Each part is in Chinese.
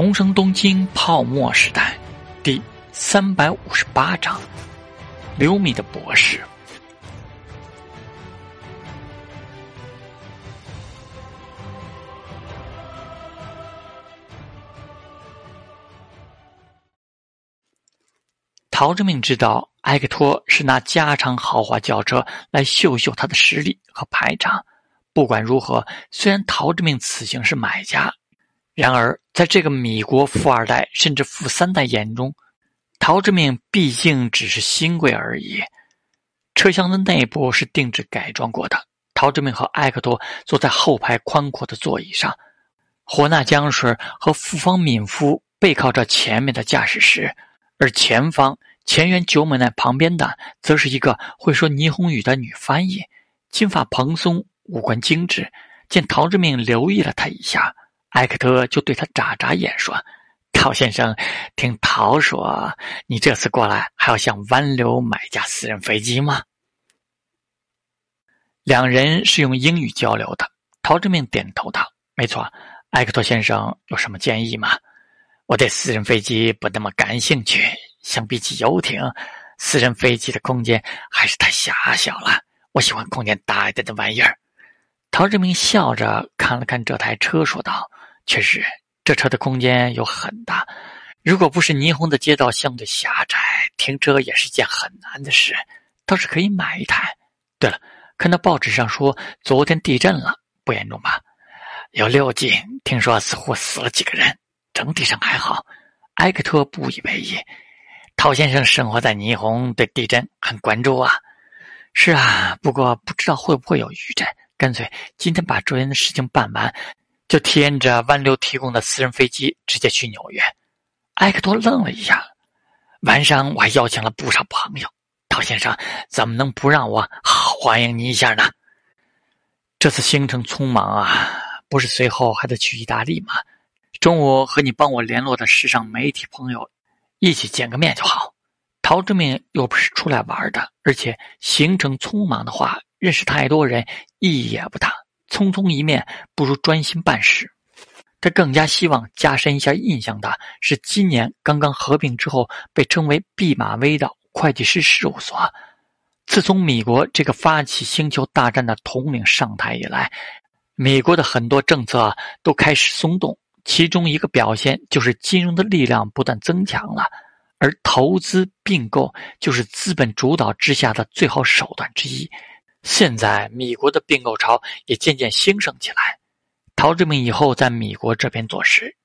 重生东京泡沫时代，第三百五十八章：刘米的博士。陶志明知道埃克托是拿加长豪华轿车来秀秀他的实力和排场。不管如何，虽然陶志明此行是买家。然而，在这个米国富二代甚至富三代眼中，陶之命毕竟只是新贵而已。车厢的内部是定制改装过的，陶之命和艾克多坐在后排宽阔的座椅上，火纳江水和复方敏夫背靠着前面的驾驶室，而前方前原九美奈旁边的则是一个会说霓虹语的女翻译，金发蓬松，五官精致。见陶之命留意了他一下。艾克特就对他眨眨眼，说：“陶先生，听陶说，你这次过来还要向湾流买架私人飞机吗？”两人是用英语交流的。陶志明点头道：“没错。”艾克托先生有什么建议吗？我对私人飞机不那么感兴趣，相比起游艇，私人飞机的空间还是太狭小了。我喜欢空间大一点的玩意儿。陶志明笑着看了看这台车，说道。确实，这车的空间有很大。如果不是霓虹的街道相对狭窄，停车也是件很难的事。倒是可以买一台。对了，看到报纸上说昨天地震了，不严重吧？有六级，听说似乎死了几个人，整体上还好。埃克托不以为意。陶先生生活在霓虹，对地震很关注啊。是啊，不过不知道会不会有余震。干脆今天把昨天的事情办完。就体验着湾流提供的私人飞机，直接去纽约。埃克多愣了一下，晚上我还邀请了不少朋友。陶先生怎么能不让我好欢迎你一下呢？这次行程匆忙啊，不是随后还得去意大利吗？中午和你帮我联络的时尚媒体朋友一起见个面就好。陶志明又不是出来玩的，而且行程匆忙的话，认识太多人意义也不大。匆匆一面，不如专心办事。他更加希望加深一下印象的是，今年刚刚合并之后，被称为毕马威的会计师事务所。自从米国这个发起星球大战的统领上台以来，美国的很多政策都开始松动。其中一个表现就是金融的力量不断增强了，而投资并购就是资本主导之下的最好手段之一。现在米国的并购潮也渐渐兴盛起来。陶志明以后在米国这边做事，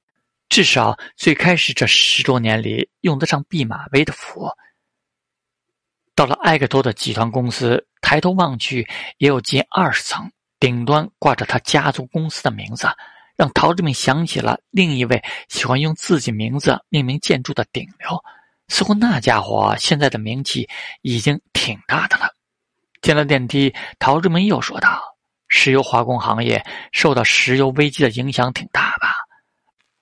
至少最开始这十多年里用得上毕马威的福。到了埃克多的集团公司，抬头望去也有近二十层，顶端挂着他家族公司的名字，让陶志明想起了另一位喜欢用自己名字命名建筑的顶流。似乎那家伙现在的名气已经挺大的了。进了电梯，陶志明又说道：“石油化工行业受到石油危机的影响挺大吧？”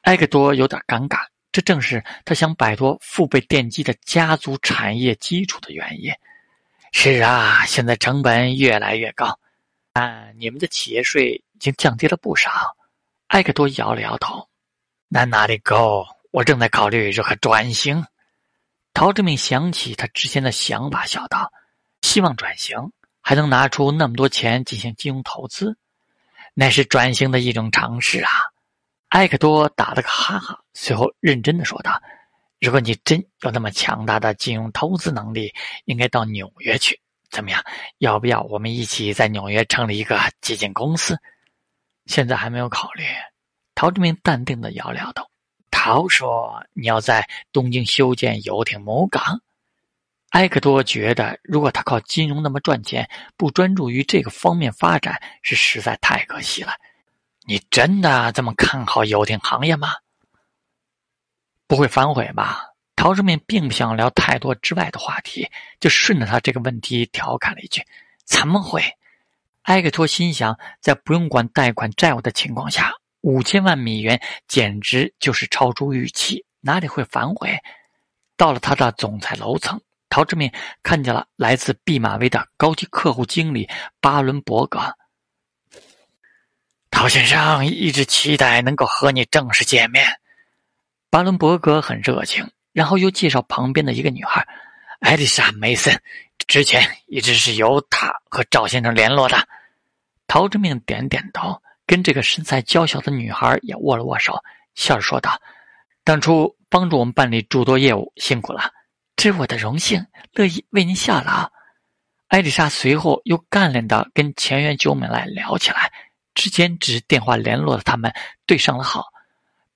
埃克多有点尴尬，这正是他想摆脱父辈奠基的家族产业基础的原因。是啊，现在成本越来越高，但你们的企业税已经降低了不少。埃克多摇了摇头：“那哪里够？我正在考虑如何转型。”陶志明想起他之前的想法，笑道。希望转型，还能拿出那么多钱进行金融投资，那是转型的一种尝试啊！埃克多打了个哈哈，随后认真的说道：“如果你真有那么强大的金融投资能力，应该到纽约去。怎么样？要不要我们一起在纽约成立一个基金公司？”现在还没有考虑。陶志明淡定的摇了摇头。陶说：“你要在东京修建游艇母港。”埃克多觉得，如果他靠金融那么赚钱，不专注于这个方面发展，是实在太可惜了。你真的这么看好游艇行业吗？不会反悔吧？陶志明并不想聊太多之外的话题，就顺着他这个问题调侃了一句：“怎么会？”埃克托心想，在不用管贷款债务的情况下，五千万美元简直就是超出预期，哪里会反悔？到了他的总裁楼层。陶志明看见了来自毕马威的高级客户经理巴伦伯格。陶先生一直期待能够和你正式见面。巴伦伯格很热情，然后又介绍旁边的一个女孩，艾丽莎·梅森，之前一直是由她和赵先生联络的。陶志明点点头，跟这个身材娇小的女孩也握了握手，笑着说道：“当初帮助我们办理诸多业务，辛苦了，这是我的荣幸，乐意为您效劳。”艾丽莎随后又干练的跟前园九美来聊起来，之前只是电话联络的他们对上了号。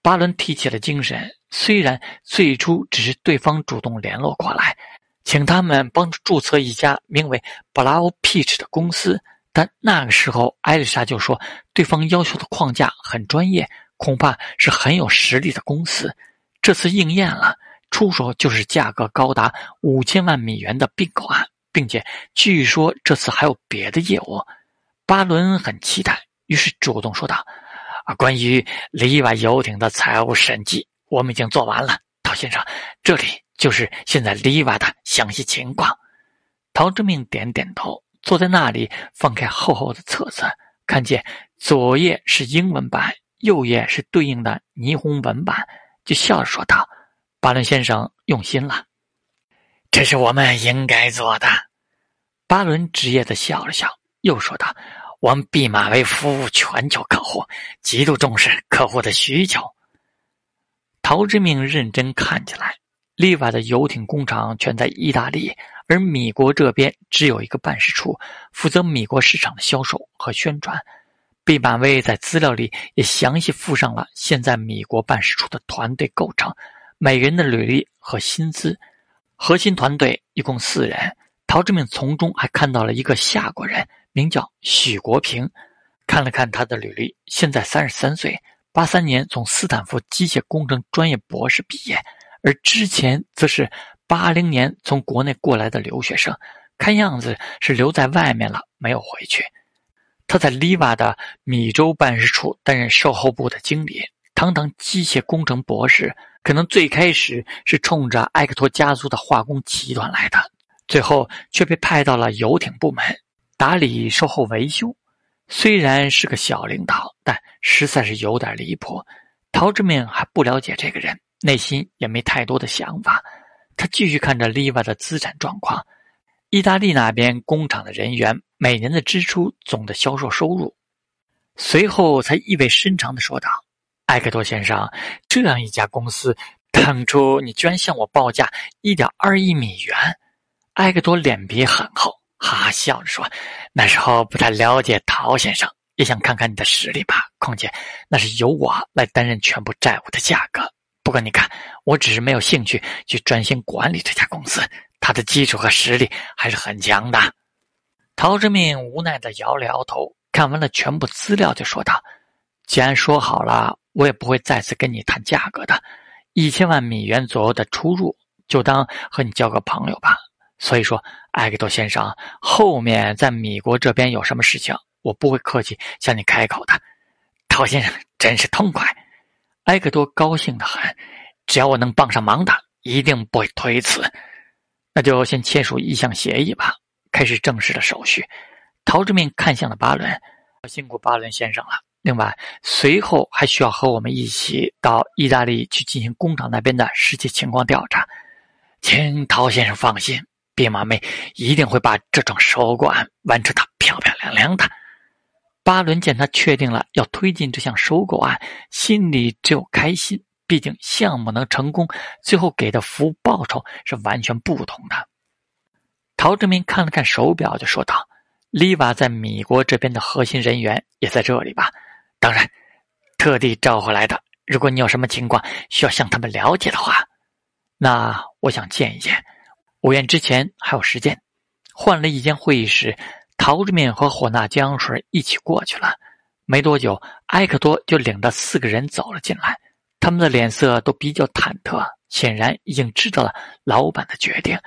巴伦提起了精神，虽然最初只是对方主动联络过来，请他们帮助注册一家名为 “Blau Peach” 的公司，但那个时候艾丽莎就说对方要求的框架很专业，恐怕是很有实力的公司。这次应验了，出手就是价格高达五千万美元的并购案，并且据说这次还有别的业务。巴伦很期待，于是主动说道。啊，关于里瓦游艇的财务审计，我们已经做完了。陶先生，这里就是现在里瓦的详细情况。陶之命点点头，坐在那里，翻开厚厚的册子，看见左页是英文版，右页是对应的霓虹文版，就笑着说道：“巴伦先生用心了，这是我们应该做的。”巴伦职业的笑了笑，又说道。我们毕马威服务全球客户，极度重视客户的需求。陶之命认真看起来，利瓦的游艇工厂全在意大利，而米国这边只有一个办事处，负责米国市场的销售和宣传。毕马威在资料里也详细附上了现在米国办事处的团队构成、每人的履历和薪资。核心团队一共四人，陶之命从中还看到了一个夏国人。名叫许国平，看了看他的履历，现在三十三岁，八三年从斯坦福机械工程专业博士毕业，而之前则是八零年从国内过来的留学生，看样子是留在外面了，没有回去。他在 Liva 的米州办事处担任售后部的经理，堂堂机械工程博士，可能最开始是冲着埃克托家族的化工集团来的，最后却被派到了游艇部门。打理售后维修，虽然是个小领导，但实在是有点离谱。陶志明还不了解这个人，内心也没太多的想法。他继续看着 Liva 的资产状况，意大利那边工厂的人员每年的支出、总的销售收入。随后才意味深长的说道：“埃克多先生，这样一家公司，当初你居然向我报价一点二亿美元。”埃克多脸皮很厚。哈哈笑着说：“那时候不太了解陶先生，也想看看你的实力吧。况且那是由我来担任全部债务的价格。不过你看，我只是没有兴趣去专心管理这家公司，他的基础和实力还是很强的。”陶之命无奈的摇了摇头，看完了全部资料，就说道：“既然说好了，我也不会再次跟你谈价格的。一千万美元左右的出入，就当和你交个朋友吧。”所以说，埃克多先生，后面在米国这边有什么事情，我不会客气向你开口的。陶先生真是痛快，埃克多高兴的很，只要我能帮上忙的，一定不会推辞。那就先签署意向协议吧，开始正式的手续。陶志明看向了巴伦，辛苦巴伦先生了。另外，随后还需要和我们一起到意大利去进行工厂那边的实际情况调查，请陶先生放心。毕马妹一定会把这桩收购案完成的漂漂亮亮的。巴伦见他确定了要推进这项收购案，心里只有开心。毕竟项目能成功，最后给的服务报酬是完全不同的。陶志明看了看手表，就说道：“丽瓦在米国这边的核心人员也在这里吧？当然，特地召回来的。如果你有什么情况需要向他们了解的话，那我想见一见。”午宴之前还有时间，换了一间会议室，陶志明和火那江水一起过去了。没多久，埃克多就领着四个人走了进来，他们的脸色都比较忐忑，显然已经知道了老板的决定，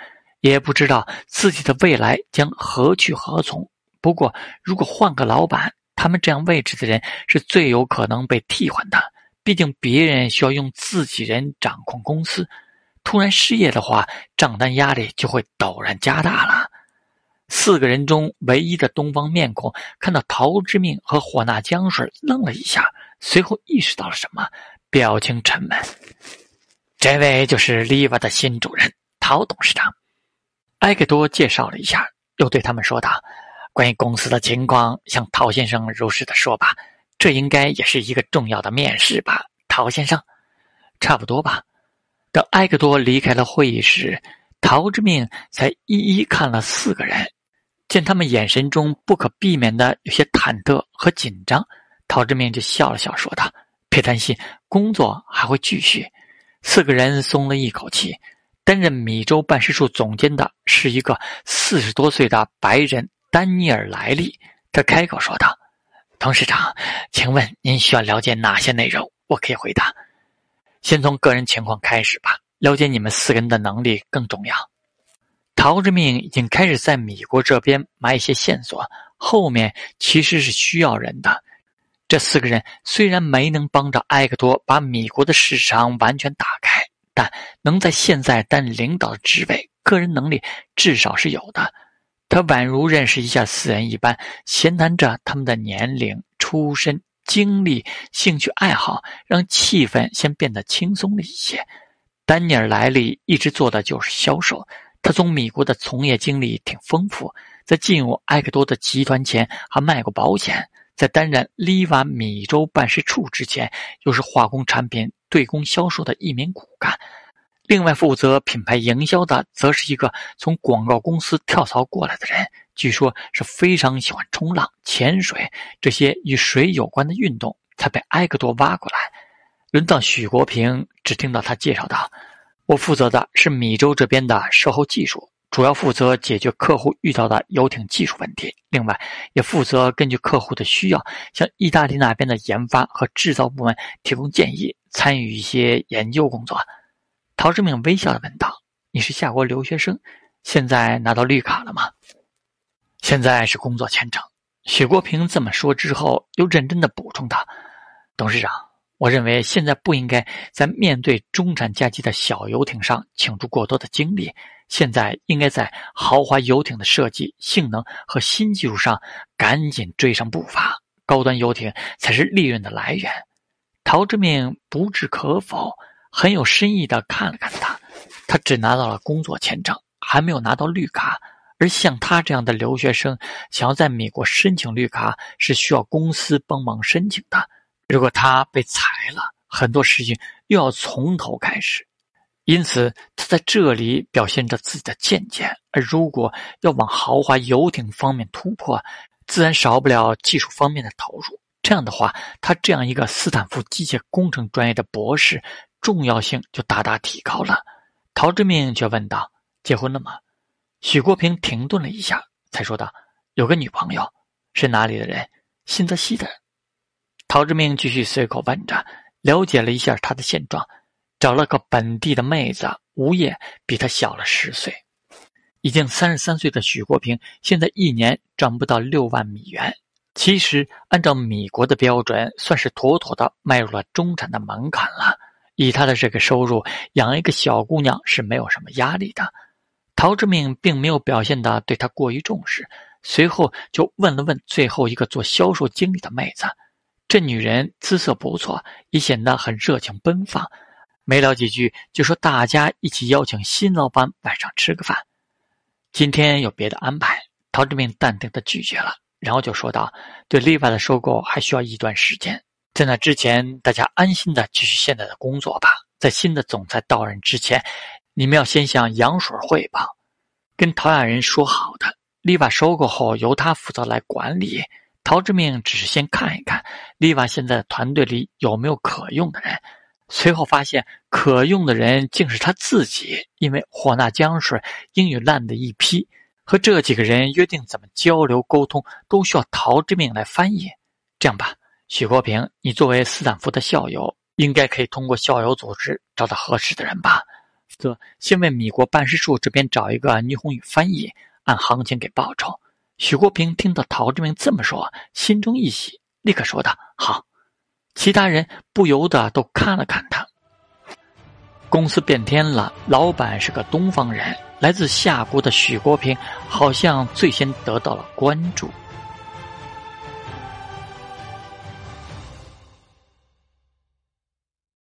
也不知道自己的未来将何去何从。不过，如果换个老板，他们这样位置的人是最有可能被替换的，毕竟别人需要用自己人掌控公司。突然失业的话，账单压力就会陡然加大了。四个人中唯一的东方面孔看到陶之命和火纳江水，愣了一下，随后意识到了什么，表情沉闷。这位就是利瓦的新主人陶董事长。埃克多介绍了一下，又对他们说道：“关于公司的情况，向陶先生如实的说吧。这应该也是一个重要的面试吧，陶先生？差不多吧。”等埃克多离开了会议室，陶之命才一一看了四个人，见他们眼神中不可避免的有些忐忑和紧张，陶志明就笑了笑，说道：“别担心，工作还会继续。”四个人松了一口气。担任米州办事处总监的是一个四十多岁的白人丹尼尔·莱利。他开口说道：“董事长，请问您需要了解哪些内容？我可以回答。先从个人情况开始吧。了解你们四个人的能力更重要。”陶之命已经开始在米国这边埋一些线索，后面其实是需要人的。这四个人虽然没能帮着埃克多把米国的市场完全打开，但能在现在担任领导的职位，个人能力至少是有的。他宛如认识一下四人一般，闲谈着他们的年龄、出身、经历、兴趣爱好，让气氛先变得轻松了一些。丹尼尔·莱利一直做的就是销售，他从米国的从业经历挺丰富，在进入埃克多的集团前还卖过保险。在担任利瓦米州办事处之前，又是化工产品对公销售的一名骨干。另外，负责品牌营销的，则是一个从广告公司跳槽过来的人，据说是非常喜欢冲浪、潜水这些与水有关的运动，才被埃克多挖过来。轮到许国平，只听到他介绍道：“我负责的是米州这边的售后技术。”主要负责解决客户遇到的游艇技术问题，另外也负责根据客户的需要，向意大利那边的研发和制造部门提供建议，参与一些研究工作。陶志明微笑的问道：“你是下国留学生，现在拿到绿卡了吗？”“现在是工作签证。”许国平这么说之后，又认真的补充道：“董事长，我认为现在不应该在面对中产阶级的小游艇上倾注过多的精力。”现在应该在豪华游艇的设计、性能和新技术上赶紧追上步伐，高端游艇才是利润的来源。陶之命不置可否，很有深意的看了看他。他只拿到了工作签证，还没有拿到绿卡。而像他这样的留学生，想要在美国申请绿卡，是需要公司帮忙申请的。如果他被裁了，很多事情又要从头开始。因此，他在这里表现着自己的见解。而如果要往豪华游艇方面突破，自然少不了技术方面的投入。这样的话，他这样一个斯坦福机械工程专业的博士，重要性就大大提高了。陶志明却问道：“结婚了吗？”许国平停顿了一下，才说道：“有个女朋友，是哪里的人？新泽西的。”陶志明继续随口问着，了解了一下他的现状。找了个本地的妹子，无业，比他小了十岁，已经三十三岁的许国平，现在一年赚不到六万米元。其实按照米国的标准，算是妥妥的迈入了中产的门槛了。以他的这个收入，养一个小姑娘是没有什么压力的。陶志明并没有表现的对他过于重视，随后就问了问最后一个做销售经理的妹子，这女人姿色不错，也显得很热情奔放。没聊几句，就说大家一起邀请新老板晚上吃个饭。今天有别的安排，陶志明淡定的拒绝了，然后就说道：“对利瓦的收购还需要一段时间，在那之前，大家安心的继续现在的工作吧。在新的总裁到任之前，你们要先向杨水汇报，跟陶亚人说好的，利瓦收购后由他负责来管理。陶志明只是先看一看利瓦现在团队里有没有可用的人。”随后发现可用的人竟是他自己，因为霍纳江水英语烂的一批，和这几个人约定怎么交流沟通都需要陶之命来翻译。这样吧，许国平，你作为斯坦福的校友，应该可以通过校友组织找到合适的人吧？则先为米国办事处这边找一个霓虹语翻译，按行情给报酬。许国平听到陶志明这么说，心中一喜，立刻说道：“好。”其他人不由得都看了看他。公司变天了，老板是个东方人，来自夏国的许国平好像最先得到了关注。